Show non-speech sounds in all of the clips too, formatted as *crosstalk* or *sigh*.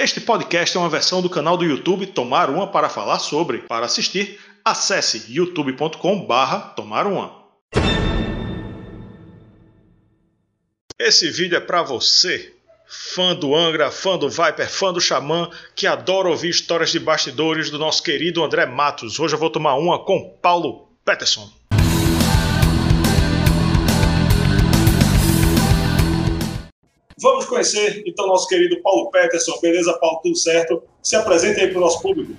Este podcast é uma versão do canal do YouTube Tomar Uma para falar sobre. Para assistir, acesse youtube.com/barra Tomar Uma. Esse vídeo é para você, fã do Angra, fã do Viper, fã do Xamã, que adora ouvir histórias de bastidores do nosso querido André Matos. Hoje eu vou tomar uma com Paulo Peterson. Vamos conhecer então nosso querido Paulo Peterson. Beleza, Paulo? Tudo certo? Se apresente aí para o nosso público.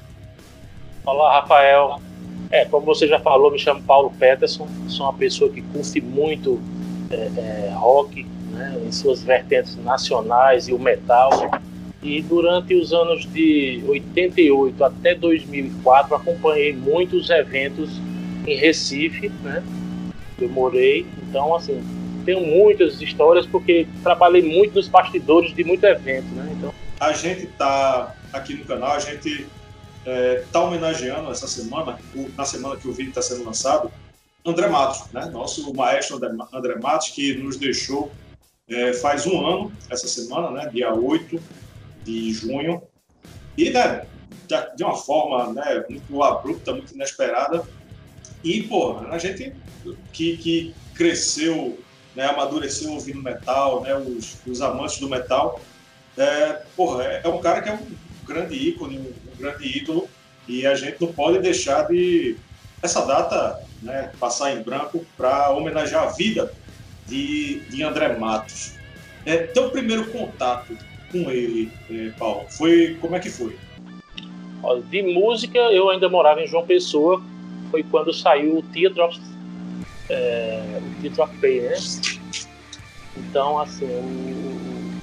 Olá, Rafael. É, como você já falou, me chamo Paulo Peterson. Sou uma pessoa que curte muito é, é, rock, né, em suas vertentes nacionais e o metal. E durante os anos de 88 até 2004 acompanhei muitos eventos em Recife, né? Eu morei, então assim, tenho muitas histórias porque trabalhei muito nos bastidores de muito evento, né? Então, a gente tá aqui no canal, a gente é, tá homenageando essa semana, na semana que o vídeo está sendo lançado, André Matos, né? Nosso maestro André Matos, que nos deixou é, faz um ano, essa semana, né? Dia 8 de junho. E, né, de uma forma né, muito abrupta, muito inesperada. E, pô, a gente que, que cresceu né, amadureceu ouvindo metal, né, os, os amantes do metal. É, porra, é, é, um cara que é um grande ícone, um, um, grande ídolo, e a gente não pode deixar de essa data né, passar em branco para homenagear a vida de, de André Matos. É, teu primeiro contato com ele, é, Paulo, foi como é que foi? De música, eu ainda morava em João Pessoa, foi quando saiu o Teardrops é, o of Pain, né? Então, assim, o...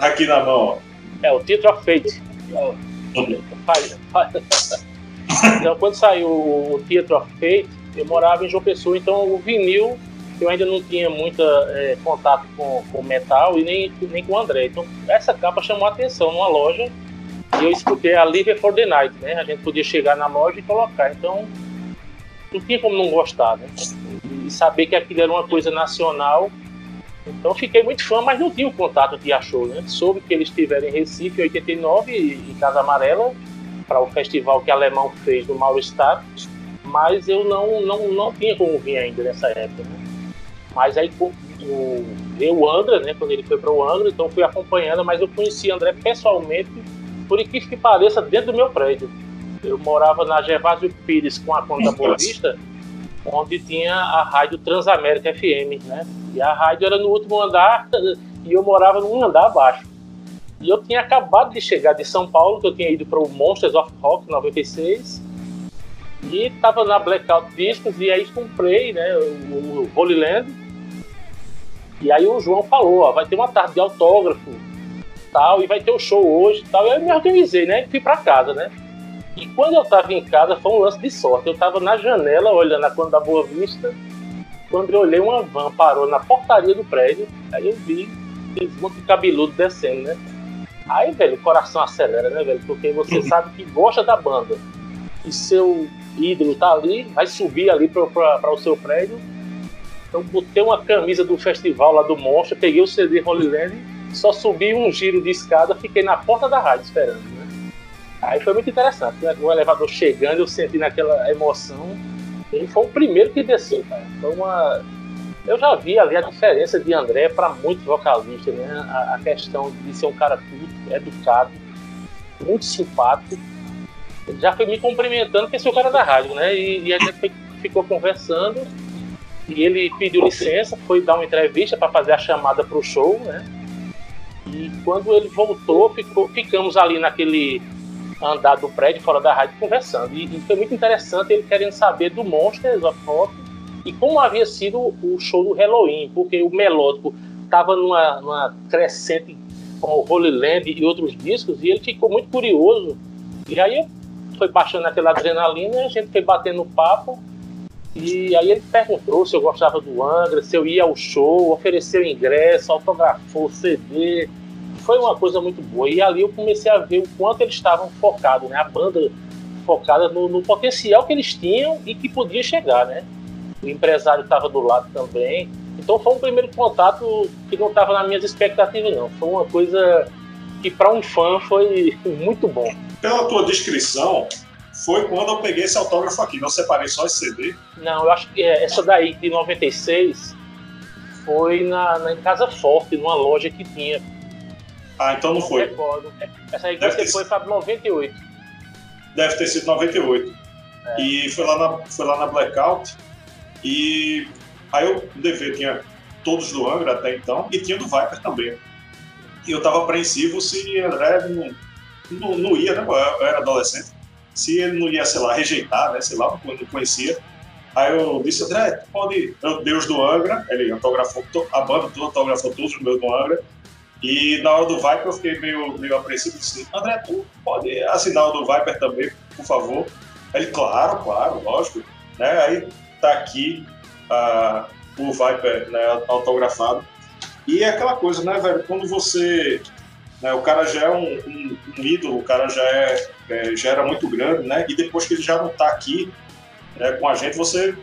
Aqui na mão, É, o of Fate. então, quando saiu o of Fate, eu morava em João Pessoa, então o vinil, eu ainda não tinha muito é, contato com, com metal e nem, nem com o André. Então, essa capa chamou a atenção numa loja e eu escutei a Live for the Night, né? A gente podia chegar na loja e colocar. Então, não tinha como não gostar, né? E saber que aquilo era uma coisa nacional. Então fiquei muito fã, mas não tinha o contato de Achou, né? Soube que eles estiveram em Recife em 89, em Casa Amarela, para o festival que o Alemão fez no Mauro Estado, mas eu não, não, não tinha como vir ainda nessa época, né? Mas aí o, eu, André, né, quando ele foi para o Angra, então fui acompanhando, mas eu conheci André pessoalmente, por incrível que pareça, dentro do meu prédio eu morava na Gervásio Pires com a conta Boa Vista, onde tinha a rádio Transamérica FM, né? E a rádio era no último andar *laughs* e eu morava num andar abaixo. E eu tinha acabado de chegar de São Paulo, que eu tinha ido para o Monsters of Rock 96, e estava na Blackout Discos, e aí comprei né, o, Holy Land. E aí o João falou, ó, vai ter uma tarde de autógrafo, tal, e vai ter o um show hoje, tal. E aí eu me organizei, né? Fui para casa, né? E quando eu estava em casa, foi um lance de sorte. Eu estava na janela, olhando a quando da Boa Vista. Quando eu olhei, uma van parou na portaria do prédio. Aí eu vi monte de cabeludo descendo, né? Aí, velho, o coração acelera, né, velho? Porque você *laughs* sabe que gosta da banda. E seu ídolo tá ali, vai subir ali para o seu prédio. Então, botei uma camisa do festival lá do Monstro, peguei o CD Holy Land, só subi um giro de escada, fiquei na porta da rádio esperando. Aí foi muito interessante. Né? O elevador chegando, eu senti naquela emoção. Ele foi o primeiro que desceu, cara. Foi uma. Eu já vi ali a diferença de André para muitos vocalistas, né? A, a, questão de ser um cara culto, educado, muito simpático. Ele já foi me cumprimentando, porque sou o cara da rádio, né? E, e a gente ficou conversando. E ele pediu licença, foi dar uma entrevista para fazer a chamada para o show, né? E quando ele voltou, ficou, ficamos ali naquele andar do prédio fora da rádio conversando. E, e, foi muito interessante ele querendo saber do Monsters of Rock e como havia sido o show do Halloween, porque o melódico estava numa, numa crescente com o Holy Land e outros discos, e ele ficou muito curioso. E aí foi baixando aquela adrenalina a gente foi batendo papo. E aí ele perguntou se eu gostava do Angra, se eu ia ao show, ofereceu ingresso, autografou CD, foi uma coisa muito boa. E ali eu comecei a ver o quanto eles estavam focados, né? A banda focada no, no potencial que eles tinham e que podia chegar, né? O empresário estava do lado também. Então foi um primeiro contato que não estava nas minhas expectativas, não. Foi uma coisa que para um fã foi *laughs* muito bom. Pela tua descrição, foi quando eu peguei esse autógrafo aqui. Não separei só esse CD? Não, eu acho que é, essa daí de 96 foi na, na Casa Forte, numa loja que tinha. Ah, então não, não foi. Recordo. Essa aí que Deve você ter... foi para 98. Deve ter sido 98. É. E foi lá, na, foi lá na Blackout. E aí o DV tinha todos do Angra até então, e tinha do Viper também. E eu tava apreensivo se André não, não, não ia, né? Eu era adolescente. Se ele não ia, sei lá, rejeitar, né? Sei lá, não conhecia. Aí eu disse, André, pode. Eu, Deus do Angra, ele autografou, a banda toda autografou todos os meus do Angra. E na hora do Viper eu fiquei meio, meio apreensivo e disse, André, tu pode assinar o do Viper também, por favor? Ele, claro, claro, lógico. Né? Aí tá aqui uh, o Viper né, autografado. E é aquela coisa, né, velho? Quando você. Né, o cara já é um, um, um ídolo, o cara já, é, é, já era muito grande, né? E depois que ele já não tá aqui né, com a gente, você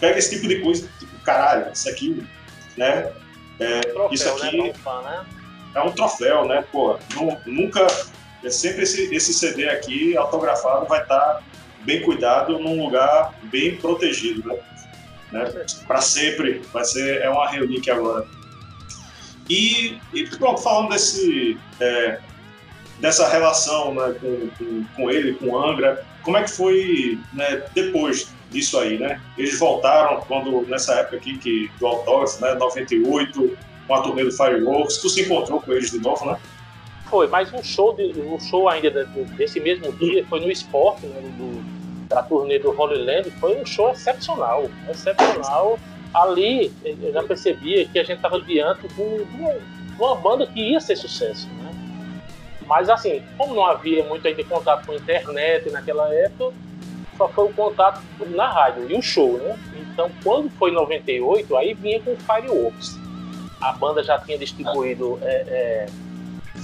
pega esse tipo de coisa, tipo, caralho, isso aqui, né? É, troféu, isso aqui né, fã, né? É um troféu, né? Pô, nunca. É sempre esse, esse CD aqui autografado vai estar tá bem cuidado num lugar bem protegido, né? né? Para sempre. Vai ser é uma relíquia agora. E, e pronto, falando desse, é, dessa relação né, com, com, com, ele, com Angra, como é que foi né, depois disso aí, né? Eles voltaram quando, nessa época aqui que, do autógrafo, né, 98, com a turnê do Fireworks, tu se encontrou com eles de novo, né? Foi, mas um show, de, um show ainda desse mesmo dia foi no esporte, né, do, da turnê do Holy Land, foi um show excepcional, excepcional ali eu já percebia que a gente estava diante de, uma, de, uma, banda que ia ser sucesso, né? Mas assim, como não havia muito ainda contato com a internet naquela época, só foi o contato na rádio e o show, né? Então, quando foi em 98, aí vinha com Fireworks. A banda já tinha distribuído é, é,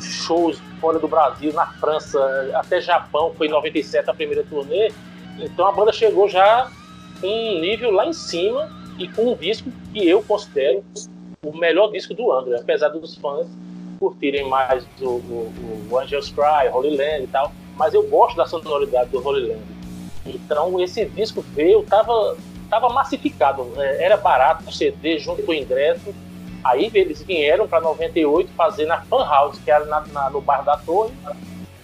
shows fora do Brasil, na França, até Japão, foi em 97 a primeira turnê. Então a banda chegou já com um nível lá em cima e com um disco que eu considero o melhor disco do Angra, apesar dos fãs curtirem mais o, o, o Angels Cry, Holy Land e tal, mas eu gosto da sonoridade do Holy Land. Então esse disco veio, tava, tava massificado, é, era barato o CD junto com o ingresso. Aí eles vieram para 98 fazer na Fan House, que era na, na, no Bar da Torre,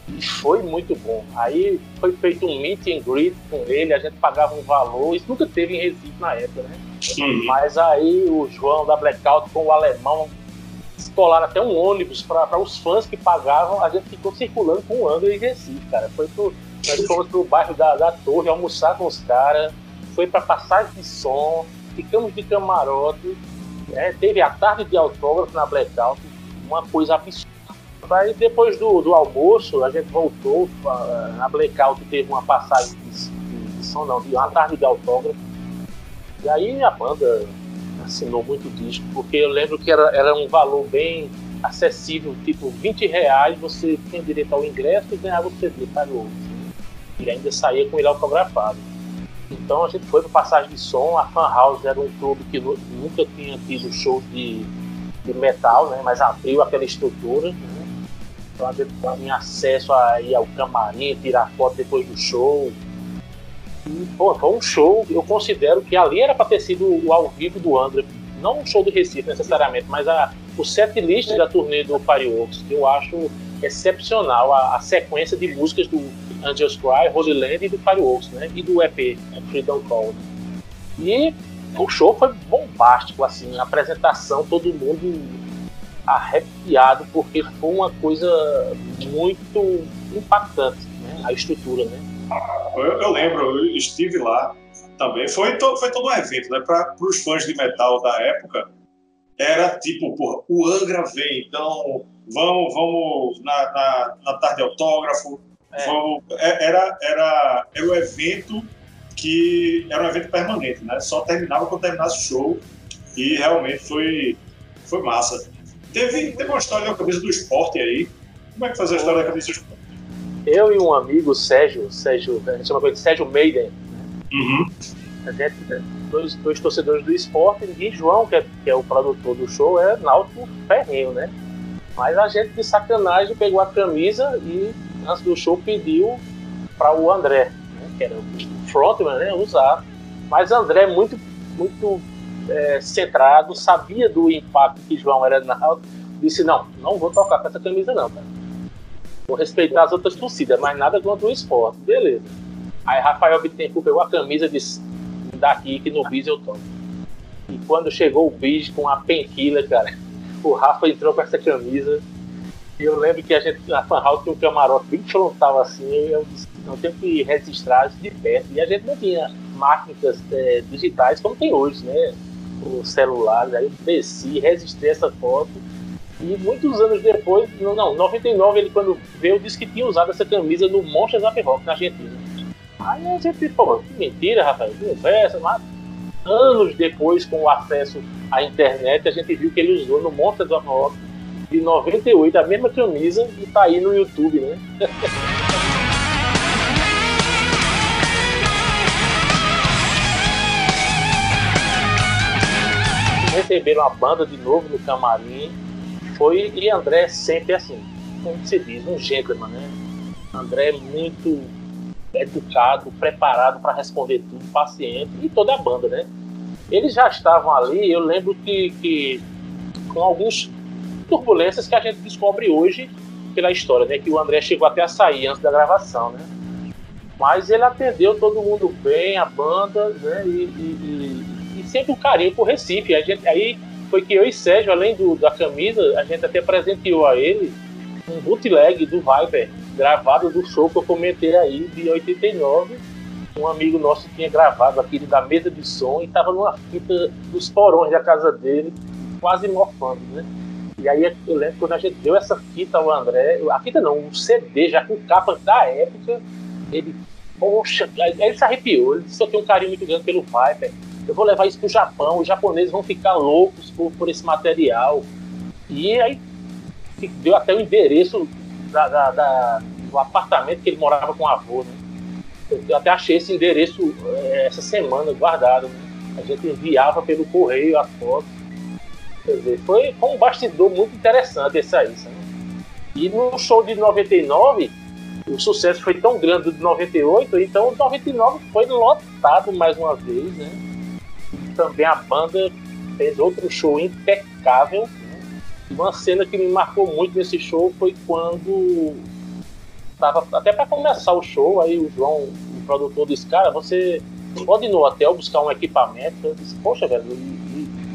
e foi muito bom. Aí foi feito um meet and greet com ele, a gente pagava um valor, isso nunca teve em Recife na época, né? Uhum. Mas aí o João da Blackout com o alemão escolaram até um ônibus para os fãs que pagavam, a gente ficou circulando com o Angra e Recife, cara. Foi pro, nós fomos pro bairro da, da Torre almoçar com os caras, foi para passagem de som, ficamos de camarote, né? teve a tarde de autógrafo na Blackout, uma coisa absurda. Aí depois do, do almoço, a gente voltou, na Blackout teve uma passagem de, de, de som, não, de uma tarde de autógrafo e aí a banda assinou muito disco, porque eu lembro que era, era um valor bem acessível, tipo 20 reais você tinha direito ao ingresso e ganhava o CD o outro. E ainda saía com ele autografado. Então a gente foi para Passagem de Som, a Fan House era um clube que nunca tinha tido show de, de metal, né, mas abriu aquela estrutura. Né, então a gente tinha acesso a ir ao camarim, tirar foto depois do show, pô, foi um show, eu considero que ali era para ter sido o ao vivo do André, não um show do Recife necessariamente, mas a, o set list da turnê do Fireworks, que eu acho excepcional, a, a, sequência de músicas do Angels Cry, Holy Land e do Fireworks, né, e do EP, Freedom Call. E o show foi bombástico, assim, a apresentação, todo mundo arrepiado, porque foi uma coisa muito impactante, né, a estrutura, né. Eu, eu, lembro, eu estive lá também. Foi, to, foi todo um evento, né? Para os fãs de metal da época, era tipo, porra, o Angra vem, então vamos, vamos na, na, na tarde de autógrafo. É. É, era, era, era um evento que era um evento permanente, né? Só terminava quando terminasse o show e realmente foi, foi massa. Teve, teve uma história da camisa do esporte aí. Como é que faz a história da camisa do esporte? eu e um amigo, Sérgio, Sérgio a gente chama ele de Sérgio Maiden, uhum. a gente, dois, dois torcedores do esporte, e João, que é, que é, o produtor do show, é náutico ferrenho, né? Mas a gente de sacanagem pegou a camisa e antes do show pediu para o André, né, que era o frontman, né, usar. Mas André muito muito é, centrado, sabia do impacto que João era na disse não, não vou tocar com essa camisa não, cara. Vou respeitar as outras torcidas, mas nada contra o esporte, beleza. Aí Rafael Bittencourt pegou a camisa e disse, daqui que no bis eu toco. E quando chegou o bis com a penquila, cara, o Rafa entrou com essa camisa. Eu lembro que a gente na Fan House tinha um camarote bem frontal assim. Eu disse, não tenho que registrar de perto. E a gente não tinha máquinas é, digitais como tem hoje, né? Os celulares. Aí eu desci, registrei essa foto. E muitos anos depois, não, 99, ele quando veio, disse que tinha usado essa camisa no Monsters of Rock na Argentina. Aí a gente, pô, que mentira, Rafael, conversa, mas anos depois, com o acesso à internet, a gente viu que ele usou no Monsters of Rock de 98 a mesma camisa e tá aí no YouTube, né? *laughs* Receberam a banda de novo no camarim. Foi e André sempre assim, como se diz, um gentleman, né? André é muito educado, preparado para responder tudo, paciente, e toda a banda, né? Eles já estavam ali, eu lembro que, que com algumas turbulências que a gente descobre hoje pela história, né? Que o André chegou até a sair antes da gravação, né? Mas ele atendeu todo mundo bem, a banda, né? E, e, e, e sempre um carinho por Recife. A gente, aí foi que eu e Sérgio, além do, da camisa, a gente até presenteou a ele um bootleg do Viper, gravado do show que eu comentei aí de 89. Um amigo nosso tinha gravado aquele da mesa de som e estava numa fita dos porões da casa dele, quase mofando, né? E aí eu lembro quando a gente deu essa fita ao André, a fita não, um CD já com capa da época, ele, poxa, aí ele se arrepiou, ele disse eu tenho um carinho muito grande pelo Viper, eu vou levar isso pro Japão, os japoneses vão ficar loucos por, por esse material. E aí deu até o endereço da, da, da, do apartamento que ele morava com o avô, né? Eu até achei esse endereço é, essa semana guardado. Né? A gente enviava pelo correio a foto. Dizer, foi, foi um bastidor muito interessante esse aí. Sabe? E no show de 99, o sucesso foi tão grande de 98, então 99 foi lotado mais uma vez, né? Também a banda fez outro show impecável uma cena que me marcou muito nesse show foi quando tava até para começar o show, aí o João, o produtor disse, cara, você pode ir no hotel buscar um equipamento? Eu disse, poxa, velho,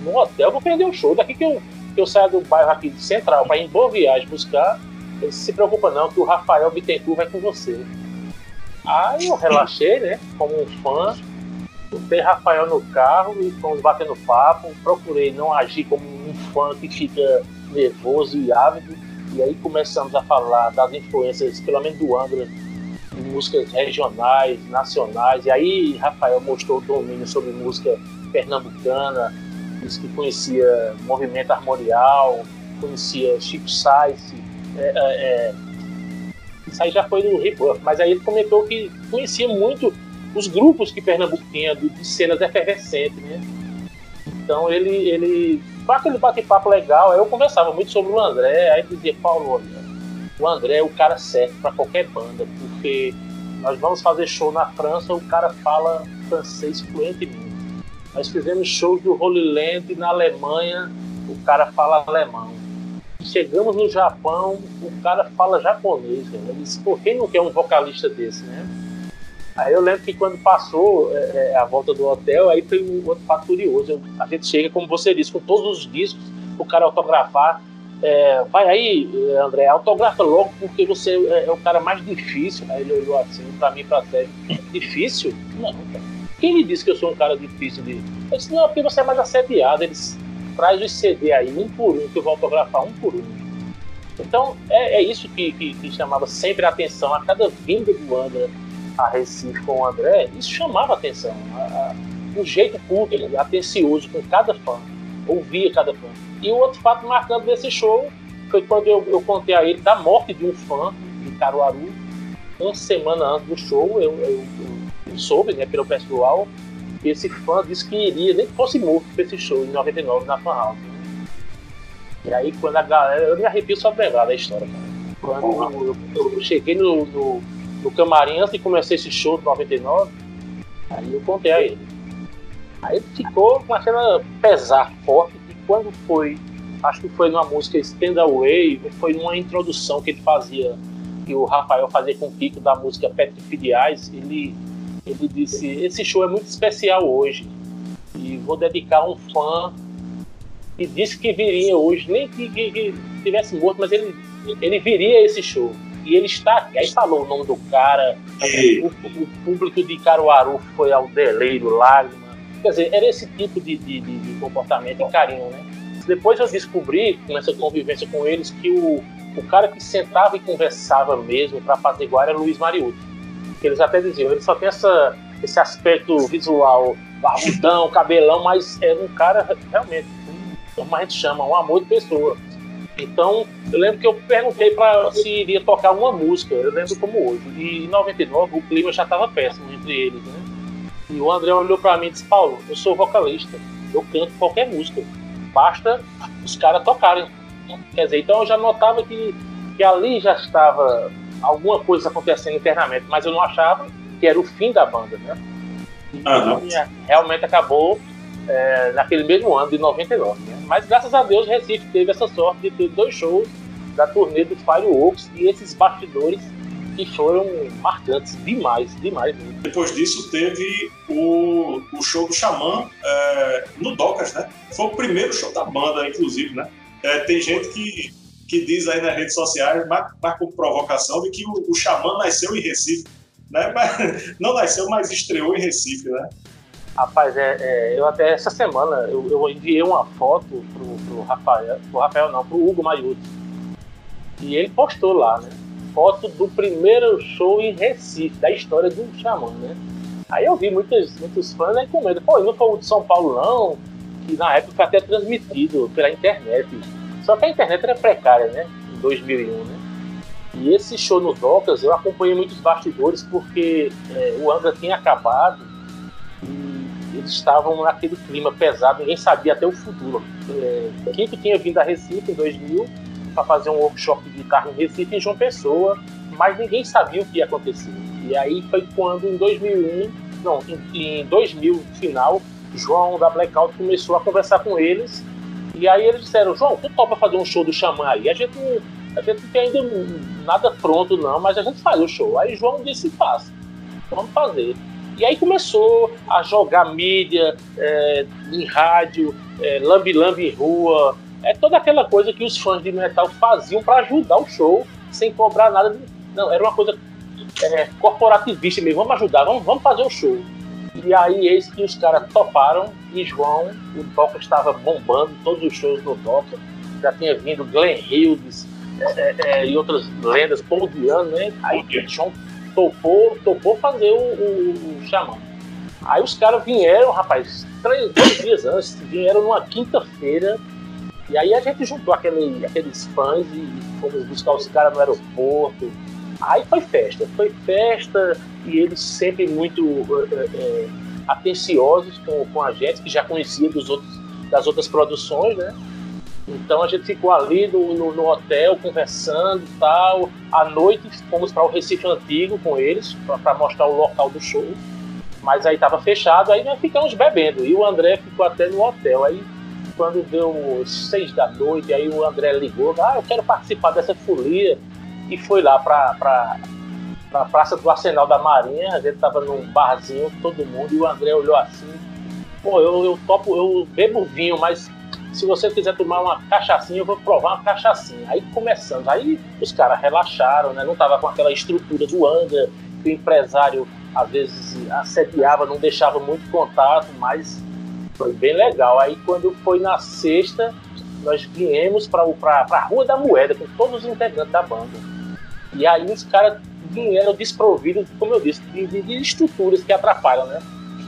no hotel vou perder o show. Daqui que eu, que eu saio do bairro aqui de Central para ir em Boa Viagem buscar, ele se preocupa não, que o Rafael Bittencourt vai com você. Aí eu relaxei, né, como um fã, botei Rafael no carro e fomos batendo papo, procurei não agir como um fã que fica nervoso e ávido. E aí começamos a falar das influências, pelo menos do Angra, músicas regionais, nacionais. E aí Rafael mostrou o domínio sobre música pernambucana, que conhecia movimento armorial, conhecia Chico Sainz. É, é, é, já foi no Rebuff, mas aí ele comentou que conhecia muito os grupos que Pernambuco tinha de, de cenas efervescentes, né? Então ele, ele foi aquele bate-papo legal. Eu conversava muito sobre o André, aí dizia, Paulo, olha, o André é o cara certo para qualquer banda, porque nós vamos fazer show na França, o cara fala francês fluentemente. Nós fizemos shows do Holy Land na Alemanha, o cara fala alemão. Chegamos no Japão, o cara fala japonês. Eu disse, por quem não quer um vocalista desse, né? Aí eu lembro que quando passou é, é, a volta do hotel, aí foi um outro fato curioso. a gente chega, como você disse, com todos os discos, o cara autografar. É, vai aí, André, autografa logo porque você é, é, o cara mais difícil. Aí ele olhou assim pra mim, pra Sérgio. Difícil? Não, cara. Quem me disse que eu sou um cara difícil de. Eu disse, não, porque você é mais assediado. Eles traz os CD aí, um por um, que eu vou autografar um por um. Então, é, é isso que, que, que chamava sempre a atenção a cada vinda do André a Recife com o André, isso chamava atenção. A, a, o jeito culto, atencioso com cada fã, ouvia cada fã. E o outro fato marcante desse show foi quando eu, eu contei a ele da morte de um fã de Caruaru, uma semana antes do show, eu, eu, eu soube, né, pelo pessoal, que esse fã disse que iria, nem que fosse morto para esse show em 99 na Fan House. E aí quando a galera. Eu me arrepio só lembrar da história, cara. Quando eu, eu, cheguei no, no, no, camarim antes de começar esse show de 99, aí eu contei a ele. Aí ele ficou com aquela pesar forte e quando foi, acho que foi numa música Stand Away, foi numa introdução que ele fazia, que o Rafael fazia com o Pico da música Petrifidiais, ele, ele disse, esse show é muito especial hoje e vou dedicar a um fã que disse que viria hoje, nem que, que, que tivesse morto, mas ele, ele viria esse show. E ele está aqui. Aí falou o nome do cara, o, o, público de Caruaru foi ao deleiro, lágrima. Quer dizer, era esse tipo de, de, de, comportamento e carinho, né? Depois eu descobri, nessa convivência com eles, que o, o cara que sentava e conversava mesmo para fazer igual era Luiz Mariuto. Eles até diziam, ele só tem essa, esse aspecto visual, barbudão, *laughs* cabelão, mas era um cara realmente como a gente chama, um amor de pessoa. Então, eu lembro que eu perguntei para se iria tocar uma música, eu lembro como hoje. E em 99 o clima já estava péssimo entre eles, né? E o André olhou para mim e disse: Paulo, eu sou vocalista, eu canto qualquer música, basta os caras tocarem. Quer dizer, então eu já notava que, que ali já estava alguma coisa acontecendo internamente, mas eu não achava que era o fim da banda, né? E, uhum. realmente acabou é, naquele mesmo ano de 99. Né? Mas graças a Deus Recife teve essa sorte de ter dois shows da turnê do Fireworks e esses bastidores que foram marcantes demais, demais. Mesmo. Depois disso teve o, o show do Xamã é, no Docas, né? Foi o primeiro show da banda, inclusive, né? É, tem gente que, que diz aí nas redes sociais, mas, mas com provocação, de que o, o Xamã nasceu em Recife. Né? *laughs* Mas, não nasceu, mas estreou em Recife, né? Rapaz, é, é, eu até essa semana eu, eu enviei uma foto pro, pro Rafael, pro Rafael não, pro Hugo Maiuti. E ele postou lá, né? Foto do primeiro show em Recife, da história do Xamã, né? Aí eu vi muitos, muitos fãs aí com medo. Pô, não foi o de São Paulo, não, que na época foi até transmitido pela internet. Só que a internet era precária, né? Em 2001, né? E esse show no Docas, eu acompanhei muitos bastidores porque é, o Angra tinha acabado eles estavam naquele clima pesado, ninguém sabia até o futuro. É, Kiko tinha vindo a Recife em 2000 para fazer um workshop de guitarra em Recife em João Pessoa, mas ninguém sabia o que ia acontecer. E aí foi quando em 2001, não, em, em 2000 final, João da Blackout começou a conversar com eles e aí eles disseram, João, tu topa fazer um show do Xamã aí? A gente, a gente não tem ainda nada pronto não, mas a gente faz o show. Aí João disse, faça, vamos fazer. E aí começou a jogar mídia é, em rádio, é, lambi-lambi em rua, é toda aquela coisa que os fãs de metal faziam para ajudar o show sem cobrar nada. Não, era uma coisa é, corporativista mesmo, vamos ajudar, vamos, vamos fazer o show. E aí eis que os caras toparam e João, o Doca estava bombando todos os shows no Doca, já tinha vindo Glenn Hughes é, é, é, e outras lendas, Paul Diano, né? Aí João topou, topou fazer o, o, o Xamã. Aí os caras vieram, rapaz, três, dois dias antes, vieram numa quinta-feira. E aí a gente juntou aquele, aqueles fãs e fomos buscar os caras no aeroporto. Aí foi festa, foi festa e eles sempre muito é, é, atenciosos com, com a gente, que já conhecia dos outros, das outras produções, né? Então a gente ficou ali no, no, no hotel conversando tal. À noite fomos para o Recife Antigo com eles, para mostrar o local do show. Mas aí estava fechado, aí nós ficamos bebendo. E o André ficou até no hotel. Aí quando deu seis da noite, aí o André ligou, ah, eu quero participar dessa folia. E foi lá para pra, pra Praça do Arsenal da Marinha, a gente tava num barzinho, todo mundo, e o André olhou assim, pô, eu, eu topo, eu bebo vinho, mas se você quiser tomar uma cachaçinha, eu vou provar uma cachaçinha. Aí começamos, aí os caras relaxaram, né? Não tava com aquela estrutura do Anga, que o empresário às vezes assediava, não deixava muito contato, mas foi bem legal. Aí quando foi na sexta, nós viemos para a Rua da Moeda com todos os integrantes da banda. E aí os caras vieram desprovidos, como eu disse, de, de, estruturas que atrapalham, né?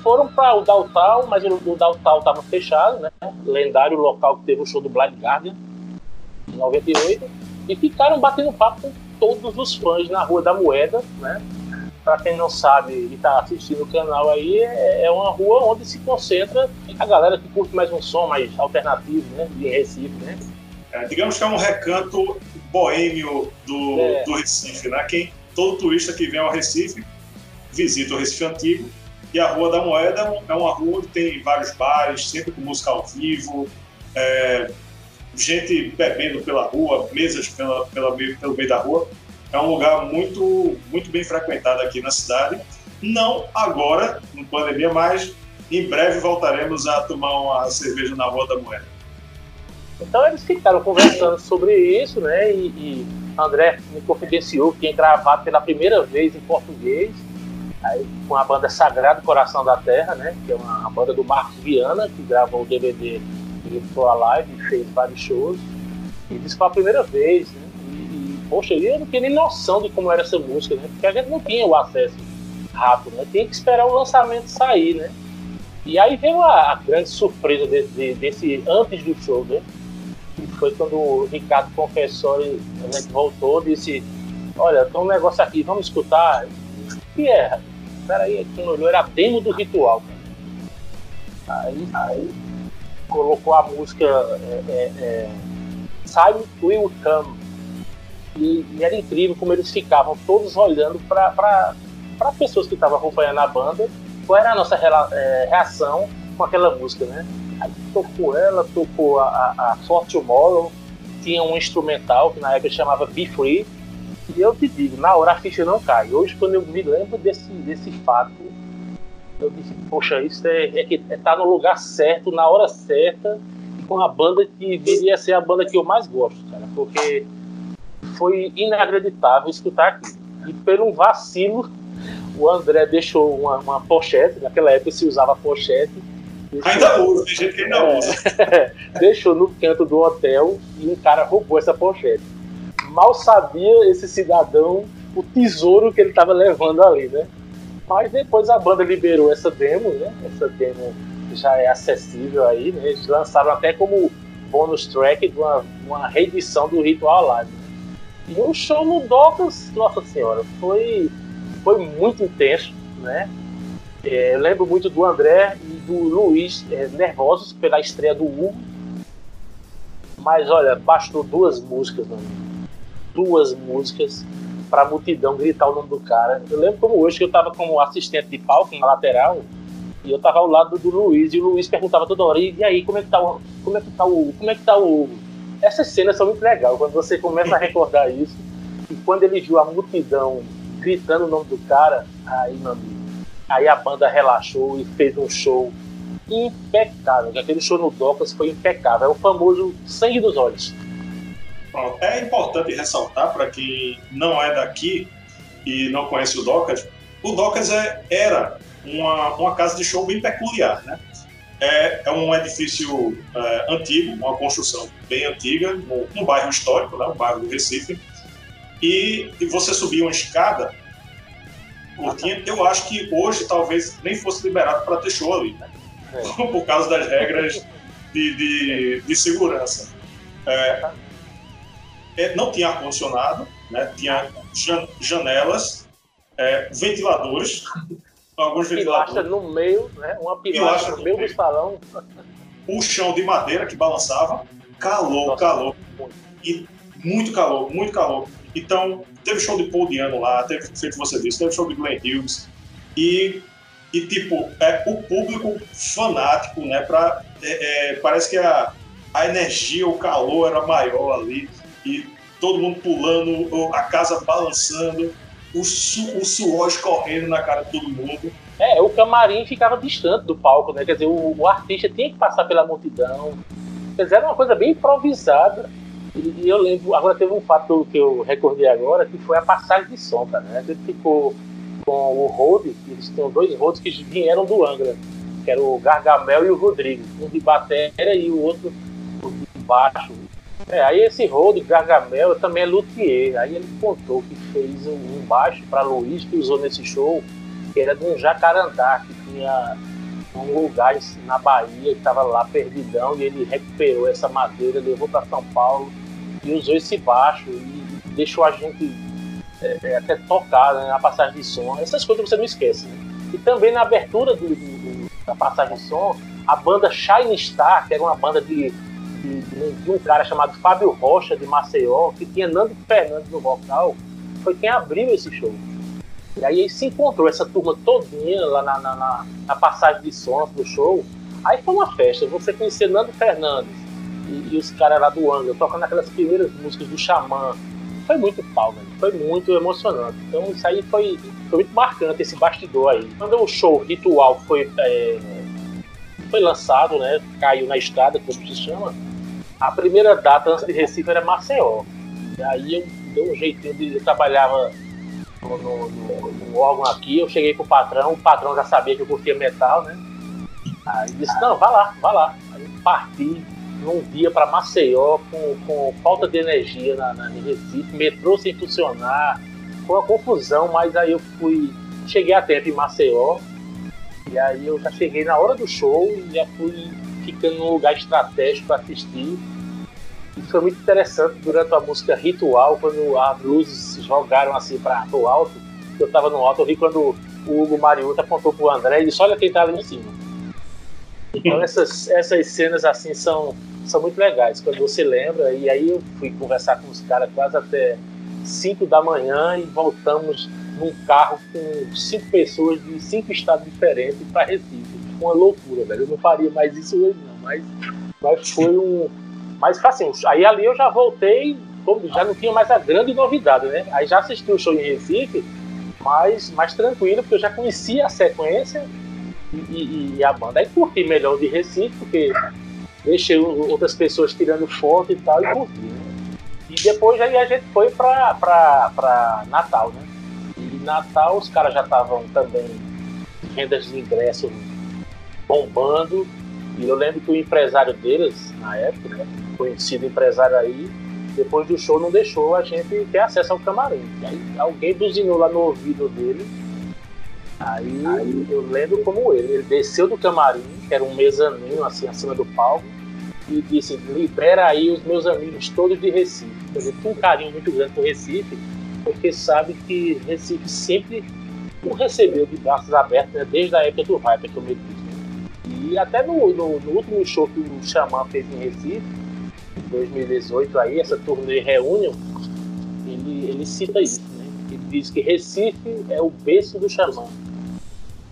foram para o Downtown, mas o, Downtown estava fechado, né? Lendário local que teve o show do Blind Guardian em 98 e ficaram batendo papo com todos os fãs na Rua da Moeda, né? Para quem não sabe e está assistindo o canal aí, é, é uma rua onde se concentra a galera que curte mais um som mais alternativo, né? De Recife, né? É, digamos que é um recanto boêmio do, é. do Recife, né? Quem, todo turista que vem ao Recife visita o Recife Antigo e a Rua da Moeda é uma rua onde tem vários bares, sempre com música ao vivo, é, gente bebendo pela rua, mesas pela, pela, pelo meio da rua. É um lugar muito, muito bem frequentado aqui na cidade. Não agora, no pandemia, mas em breve voltaremos a tomar uma cerveja na Rua da Moeda. Então eles ficaram conversando *laughs* sobre isso, né? E, e André me confidenciou que tinha gravado pela primeira vez em português, aí, com a banda Sagrado Coração da Terra, né? Que é uma, banda do Marcos Viana, que gravou o DVD For Alive e fez vários shows. E disse que foi a primeira vez, né? E, e, poxa, eu não tinha nem noção de como era essa música, né? Porque a gente não tinha o acesso rápido, né? Tinha que esperar o lançamento sair, né? E aí veio a, a grande surpresa desse, desse antes do show, né? Que foi quando o Ricardo Confessori, a gente voltou, disse: Olha, tem um negócio aqui, vamos escutar. O que é? Peraí, quem olhou era a demo do ritual. Aí, aí colocou a música é, é, é, Will Come. E, e, era incrível como eles ficavam todos olhando para as pessoas que estavam acompanhando a banda, qual era a nossa é, reação com aquela música, né? Aí tocou ela, tocou a, a, a For Tomorrow, tinha um instrumental que na época chamava Be Free, e eu te digo, na hora a ficha não cai. Hoje, quando eu me lembro desse, desse fato, eu disse, poxa, isso é, é que é tá no lugar certo, na hora certa, com a banda que viria a ser a banda que eu mais gosto, cara, porque foi inacreditável escutar aqui. E pelo vacilo, o André deixou uma, uma pochete, naquela época se usava pochete. Ainda usa, tem gente que ainda é, usa. deixou no canto do hotel e um cara roubou essa pochete. Mal sabia esse cidadão o tesouro que ele estava levando ali, né? Mas depois a banda liberou essa demo, né? Essa demo já é acessível aí, né? Eles lançaram até como bônus track de uma, uma reedição do Ritual Live. E o show no Douglas, nossa senhora, foi, foi muito intenso, né? É, lembro muito do André do Luiz é, nervosos pela estreia do Hugo. Mas olha, bastou duas músicas, mano. Duas músicas para a multidão gritar o nome do cara. Eu lembro como hoje que eu estava como assistente de palco na lateral e eu estava ao lado do Luiz e o Luiz perguntava toda hora e, aí como é que tá o como é que tá o como é que tá o essas cenas são muito legais quando você começa a recordar isso e quando ele viu a multidão gritando o nome do cara aí meu amigo aí a banda relaxou e fez um show impecável aquele show no Docas foi impecável é o famoso sangue dos olhos é importante ressaltar para quem não é daqui e não conhece o Docas, o Docas é, era uma, uma casa de show bem peculiar, né? É, é um edifício é, antigo, uma construção bem antiga, um, um bairro histórico, né? um bairro do Recife, e, e você subia uma escada curtinha, eu acho que hoje talvez nem fosse liberado para ter show ali, né? É. *laughs* por causa das regras de, de, de segurança. É, é, não tinha ar-condicionado, né? tinha janelas, é, ventiladores, *laughs* alguns ventiladores. Pilastra no meio, né? uma pilastra, no meio do salão. O chão de madeira que balançava, calor, Nossa, calor. E muito calor, muito calor. Então, teve show de Paul Diano lá, teve, feito você disse, teve show de Glenn Hughes. E, e tipo, é, o público fanático, né? Pra, é, é, parece que a, a energia, o calor era maior ali e todo mundo pulando, a casa balançando, o, su o suor escorrendo na cara de todo mundo. É, o camarim ficava distante do palco, né? Quer dizer, o, o artista tinha que passar pela multidão. Quer era uma coisa bem improvisada. E, e, eu lembro, agora teve um fato que eu recordei agora, que foi a passagem de som, tá, né? A gente ficou com o Rode, eles tinham dois Rodes que vieram do Angra, que era o Gargamel e o Rodrigo, um de bateria e o outro de baixo. É, aí esse Rodo Gargamel também é luthier. Aí ele contou que fez um baixo para Luiz que usou nesse show, que era de um jacarandá, que tinha um lugar na Bahia que estava lá perdidão e ele recuperou essa madeira, levou para São Paulo e usou esse baixo e deixou a gente é, é, até tocar né, na passagem de som. Essas coisas você não esquece. Né? E também na abertura do, do, da passagem de som, a banda Shine Star, que era uma banda de de, de um cara chamado Fábio Rocha, de Maceió, que tinha Nando Fernandes no vocal, foi quem abriu esse show. E aí se encontrou essa turma todinha lá na, na, na, na passagem de sons do show. Aí foi uma festa, você conhecer Nando Fernandes e, e os caras lá do Angra, tocando aquelas primeiras músicas do Xamã. Foi muito pau, velho. Foi muito emocionante. Então isso aí foi, foi muito marcante, esse bastidor aí. Quando o show Ritual foi, é, foi lançado, né? Caiu na estrada, como se chama. A primeira data antes de Recife era Maceió. E aí eu dei um jeitinho de. Eu trabalhava no, no, no, no, órgão aqui, eu cheguei pro patrão, o patrão já sabia que eu curtia metal, né? Aí disse, não, vai lá, vai lá. Aí parti num dia para Maceió com, com falta de energia na, na, Recife, metrô sem funcionar, foi uma confusão, mas aí eu fui, cheguei a tempo em Maceió, e aí eu já cheguei na hora do show e já fui ficando num lugar estratégico para assistir. E foi muito interessante durante a música Ritual, quando as luzes se jogaram assim para o alto, eu estava no alto, eu vi quando o Hugo Mariuta apontou pro André e disse, olha quem tá ali em cima. Então essas, essas cenas assim são, são muito legais, quando você lembra, e aí eu fui conversar com os caras quase até 5 da manhã e voltamos num carro com cinco pessoas de cinco estados diferentes para Recife. Uma loucura, velho. Eu não faria mais isso hoje, não. Mas, mas foi um. Mas assim, aí ali eu já voltei, já não tinha mais a grande novidade, né? Aí já assisti o show em Recife, mas mais tranquilo, porque eu já conhecia a sequência e, e, a banda. Aí curti melhor de Recife, porque deixei outras pessoas tirando foto e tal, e curti, né? E depois aí a gente foi pra, pra, pra Natal, né? E Natal os caras já estavam também vendas de ingresso bombando. E eu lembro que o empresário deles, na época, né, conhecido empresário aí, depois do show não deixou a gente ter acesso ao camarim. Aí alguém buzinou lá no ouvido dele. Aí, aí eu lembro como ele. Ele desceu do camarim, que era um mezaninho assim acima do palco, e disse: libera aí os meus amigos todos de Recife. Quer dizer, tinha um carinho muito grande por Recife, porque sabe que Recife sempre o recebeu de braços abertos, né, desde a época do Hyper, que eu me disse. E até no, no, no, último show que o Xamã fez em Recife, em 2018, aí, essa turnê Reunion, ele, ele cita isso, né? Ele diz que Recife é o berço do Xamã.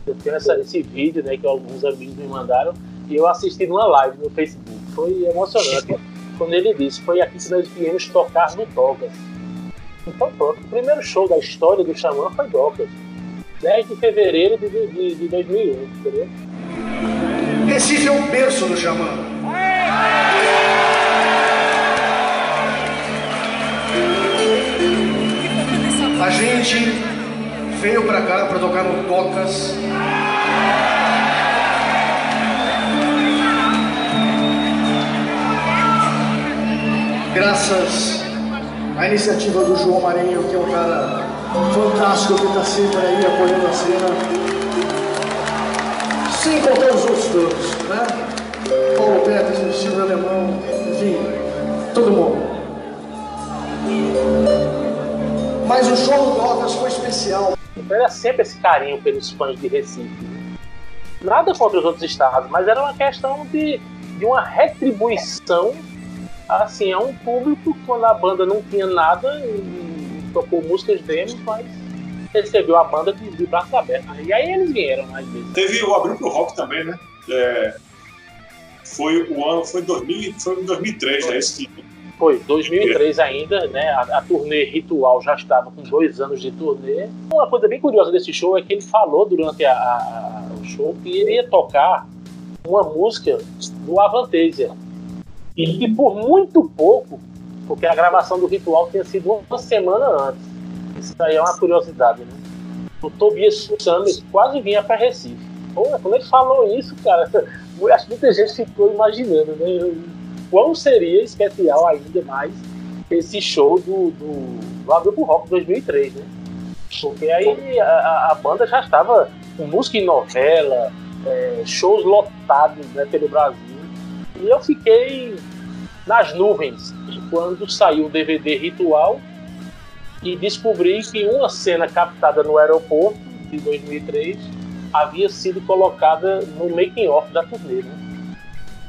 Eu tenho essa, esse vídeo né, que alguns amigos me mandaram e eu assisti numa live no Facebook. Foi emocionante *laughs* quando ele disse: Foi aqui que nós viemos tocar no Dogas. Então, pronto, o primeiro show da história do Xamã foi Dogas. 10 de fevereiro de, de, de 2001, entendeu? Recife é o berço do Xamã. A gente veio pra cá pra tocar no Tocas. Graças à iniciativa do João Marinho, que é um cara fantástico que está sempre aí apoiando a cena. Sem contar os outros todos, né? Paulo Peters, Silvio Alemão, enfim, todo mundo. Mas o show do Douglas foi especial. Era sempre esse carinho pelos fãs de Recife. Nada contra os outros estados, mas era uma questão de, de uma retribuição assim, é um público quando a banda não tinha nada e tocou músicas demos, mas recebeu a banda de, de braços abertos. E aí eles vieram mais vezes. Teve o Abril pro Rock também, né? É, foi o ano, foi, 2000, foi em 2003, né? Esse foi, 2003 ainda, né? A, a, turnê Ritual já estava com dois anos de turnê. Uma coisa bem curiosa desse show é que ele falou durante a, a, o show que ele ia tocar uma música do Avantasia, e, por muito pouco, porque a gravação do ritual tinha sido uma semana antes. Isso aí é uma curiosidade, né? O Tobias Summers quase vinha para Recife. Pô, quando ele falou isso, cara, *laughs* acho que muita gente ficou imaginando, né? Quão seria especial ainda mais esse show do, do, do Rock 2003, né? Porque aí a, a banda já estava com música em novela, é, shows lotados né, pelo Brasil. E eu fiquei nas nuvens quando saiu o DVD Ritual e descobri que uma cena captada no aeroporto de 2003 havia sido colocada no making off da turnê. Né?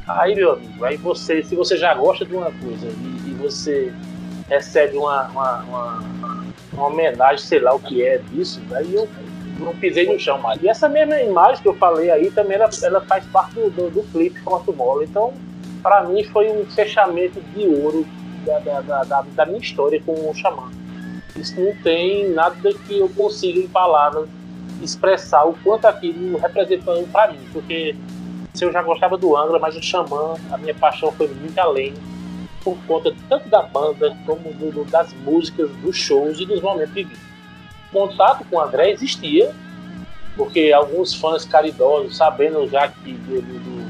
Aí, meu amigo, aí você, se você já gosta de uma coisa e, e você recebe uma, uma, uma, uma, homenagem, sei lá o que é disso, aí eu não pisei no chão mais. E essa mesma imagem que eu falei aí também ela, ela faz parte do, do, do clipe Quanto Mola. Então, para mim, foi um fechamento de ouro da, da, da, da, minha história com o Xamã. Isso não tem nada que eu consiga em palavras expressar o quanto aquilo representou para mim, porque se eu já gostava do Angra, mas o Xamã, a minha paixão foi muito além, por conta tanto da banda como do, do, das músicas, dos shows e dos momentos vividos. Contato com o André existia, porque alguns fãs caridosos, sabendo já que do, do,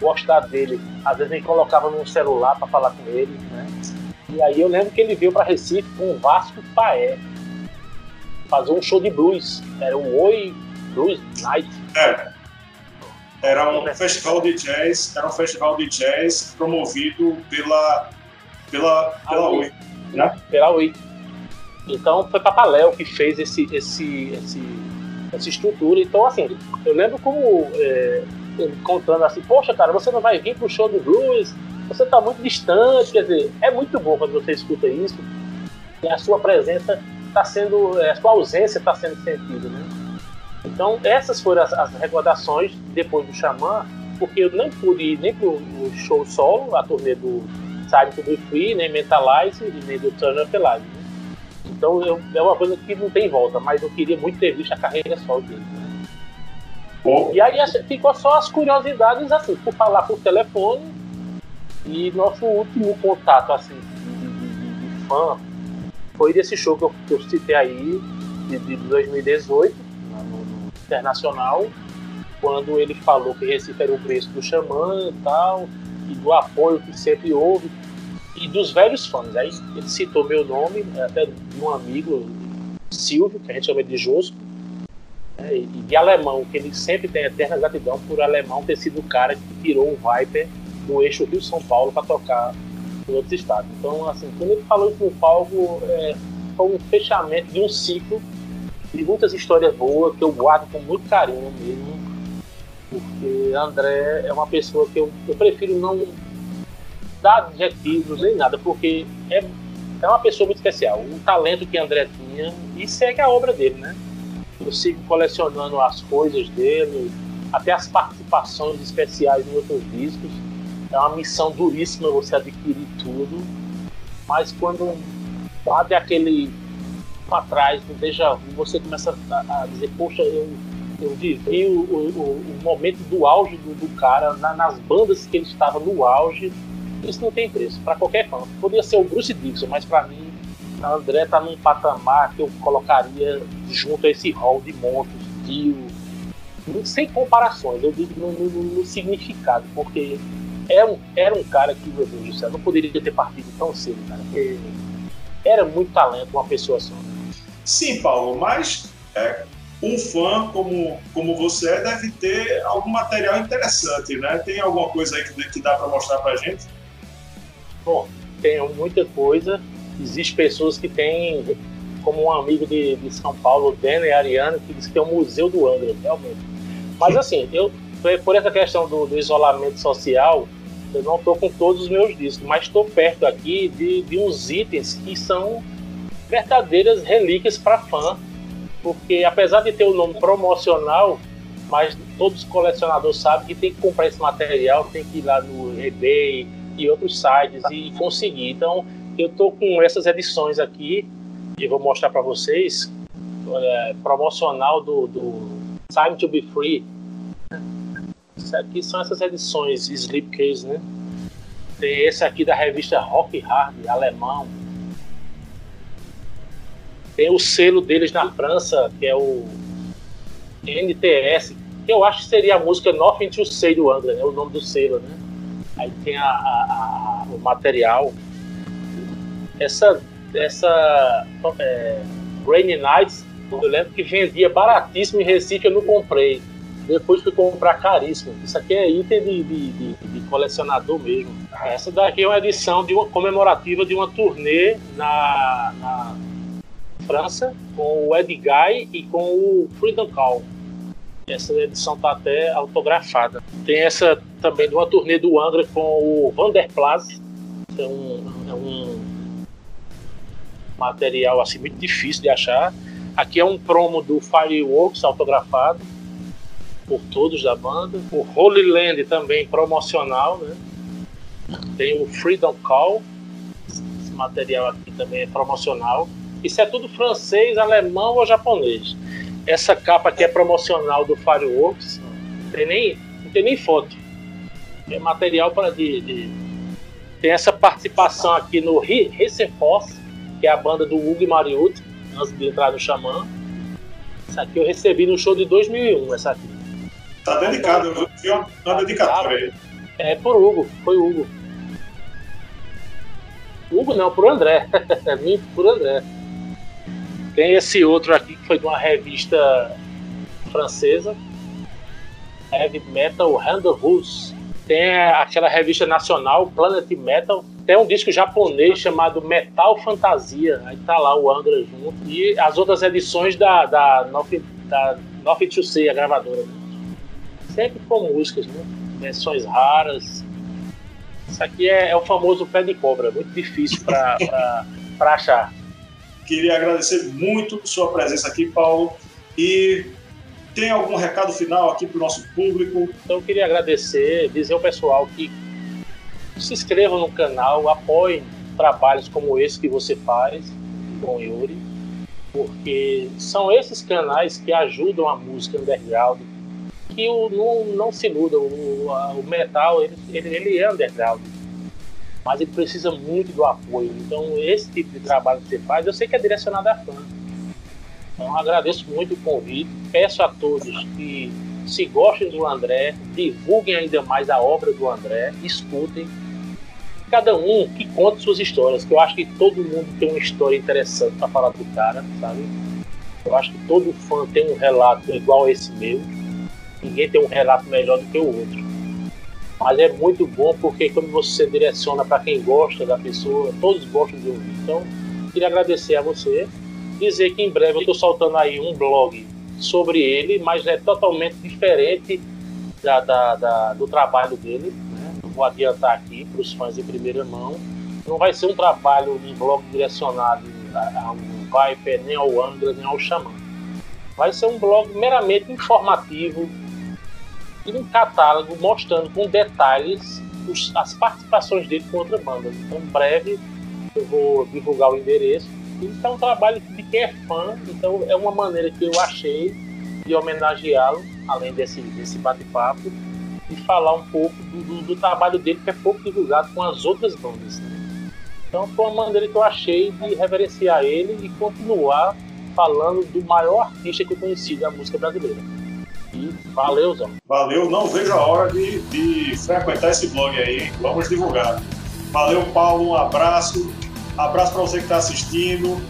gostar dele, às vezes nem colocava no celular para falar com ele, né? E aí eu lembro que ele veio para Recife com o Vasco Paé fazer um show de blues. Era o Oi Blues Night. É. Era um festival de jazz, era um festival de jazz promovido pela pela pela Oi, né? Pela Oi. Então foi Papaléu que fez esse esse esse essa estrutura. Então assim, eu lembro como é, contando assim, poxa cara, você não vai vir pro show do blues, você tá muito distante, quer dizer, é muito bom quando você escuta isso e a sua presença está sendo, é, a sua ausência está sendo sentida, né? Então, essas foram as, as, recordações depois do Xamã, porque eu não pude ir nem pro show solo, a turnê do Side to Be Free, nem Mentalize nem do Turn Up Live. Então, eu, é uma coisa que não tem volta, mas eu queria muito ter visto a carreira solo dele. E aí ficou só as curiosidades, assim, por falar por telefone e nosso último contato, assim, de, fã foi desse show que eu, que eu citei aí, de, de 2018, no, no, Internacional, quando ele falou que Recife era o preço do Xamã e tal, e do apoio que sempre houve, e dos velhos fãs. Aí ele citou meu nome, até de um amigo, Silvio, que a gente chama de Josco, né, e de alemão, que ele sempre tem eterna gratidão por alemão ter sido o cara que tirou o Viper do eixo Rio-São Paulo para tocar em outros estados. Então, assim, quando ele falou isso no palco, é, foi um fechamento de um ciclo de muitas histórias boas que eu guardo com muito carinho mesmo, porque André é uma pessoa que eu, eu prefiro não dar adjetivos nem nada, porque é, é uma pessoa muito especial. O talento que André tinha, e segue a obra dele, né? Eu sigo colecionando as coisas dele, até as participações especiais em outros discos é uma missão duríssima você adquirir tudo, mas quando bate aquele para trás, no déjà vu, você começa a, a dizer, poxa, eu, eu vivi o, o, o momento do auge do, do cara na, nas bandas que ele estava no auge. Isso não tem preço para qualquer fã. Podia ser o Bruce Dixon, mas para mim, a André tá num patamar que eu colocaria junto a esse hall de monstros, Dio, sem comparações, eu digo no, no, no significado, porque era um, era um cara que, meu Deus do céu, não poderia ter partido tão cedo, cara, porque era muito talento, uma pessoa só. Né? Sim, Paulo, mas é, um fã como, como você deve ter algum material interessante, né? Tem alguma coisa aí que, que dá para mostrar pra gente? Bom, tenho muita coisa. Existem pessoas que têm, como um amigo de, de São Paulo, Dene Ariano, que diz que é o Museu do Angra, realmente. Mas assim, eu, por essa questão do, do isolamento social, eu não estou com todos os meus discos, mas estou perto aqui de, de uns itens que são verdadeiras relíquias para fã, porque apesar de ter o nome promocional, mas todos os colecionadores sabem que tem que comprar esse material, tem que ir lá no eBay e outros sites e conseguir. Então, eu estou com essas edições aqui e vou mostrar para vocês, olha, promocional do, do Time to Be Free, aqui são essas edições Slipcase, né? Tem esse aqui da revista Rock Hard, alemão. Tem o selo deles na França, que é o NTS, que eu acho que seria a música Nothing to Say do André, né? O nome do selo, né? Aí tem a, a, a o material. Essa, essa é, Rainy Nights, eu lembro que vendia baratíssimo em Recife, eu não comprei. Depois fui comprar caríssimo. Isso aqui é item de, de, de, de, colecionador mesmo. Essa daqui é uma edição de uma comemorativa de uma turnê na, na França com o Ed Guy e com o Freedom Call. Essa edição tá até autografada. Tem essa também de uma turnê do Angra com o Vanderplas. É um, é um material assim muito difícil de achar. Aqui é um promo do Fireworks autografado por todos da banda. O Holy Land também promocional, né? Tem o Freedom Call. Esse material aqui também é promocional. Isso é tudo francês, alemão ou japonês. Essa capa aqui é promocional do Fireworks. Não tem nem, não tem nem foto. É material para de, de, Tem essa participação aqui no Ressenfoss, que é a banda do Hugo Mariucci, antes de entrar no Xamã. Essa aqui eu recebi no show de 2001, essa aqui. Tá dedicado, eu vi uma dedicatória aí. É por Hugo, foi Hugo. Hugo não, por André. *laughs* Mim por André. Tem esse outro aqui que foi de uma revista francesa, Heavy Metal Rules. Tem aquela revista nacional, Planet Metal. Tem um disco japonês chamado Metal Fantasia. Aí tá lá o Angra junto. E as outras edições da, da, Nof, da Nof 2C, a gravadora. Né? Sempre com músicas, né? versões raras. Isso aqui é, é o famoso pé de cobra, muito difícil para achar. Queria agradecer muito sua presença aqui, Paulo. E tem algum recado final aqui para o nosso público? Então, eu queria agradecer, dizer ao pessoal que se inscrevam no canal, apoiem trabalhos como esse que você faz com Yuri, porque são esses canais que ajudam a música underground. Que o, não, não se iluda, o, o metal ele, ele, ele é underground mas ele precisa muito do apoio. Então, esse tipo de trabalho que você faz, eu sei que é direcionado a fã. Então, agradeço muito o convite. Peço a todos que, se gostem do André, divulguem ainda mais a obra do André, escutem. Cada um que conte suas histórias, que eu acho que todo mundo tem uma história interessante para falar do cara, sabe? Eu acho que todo fã tem um relato igual a esse meu. Ninguém tem um relato melhor do que o outro mas é muito bom porque quando você direciona para quem gosta da pessoa, todos gostam de ouvir. Então, queria agradecer a você, dizer que em breve eu estou soltando aí um blog sobre ele, mas é totalmente diferente da, da, da do trabalho dele. Né? Vou adiantar aqui para os fãs em primeira mão. Não vai ser um trabalho em blog direcionado ao Viper, nem ao Angra, nem ao Xamã. Vai ser um blog meramente informativo, e um catálogo mostrando com detalhes os, as participações dele com outra banda. Então, em breve eu vou divulgar o endereço. Isso é um trabalho de quem é fã, então é uma maneira que eu achei de homenageá-lo, além desse, desse bate-papo, e falar um pouco do, do, do, trabalho dele que é pouco divulgado com as outras bandas. Né? Então foi uma maneira que eu achei de reverenciar ele e continuar falando do maior artista que eu conheci da música brasileira. Valeu, Zão. Valeu, não vejo a hora de, de frequentar esse blog aí, hein? Vamos divulgar. Valeu, Paulo, um abraço. Abraço para você que está assistindo.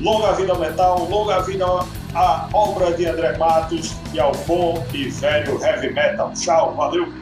Longa vida metal, longa vida a obra de André Matos e ao bom e velho heavy metal. Tchau, valeu.